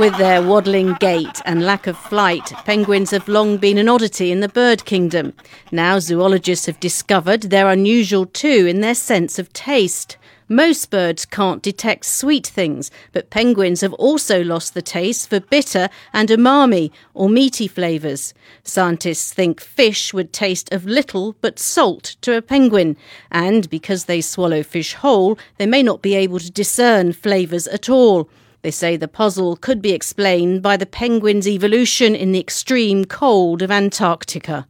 With their waddling gait and lack of flight, penguins have long been an oddity in the bird kingdom. Now zoologists have discovered they're unusual too in their sense of taste. Most birds can't detect sweet things, but penguins have also lost the taste for bitter and umami or meaty flavours. Scientists think fish would taste of little but salt to a penguin, and because they swallow fish whole, they may not be able to discern flavours at all. They say the puzzle could be explained by the penguin's evolution in the extreme cold of Antarctica.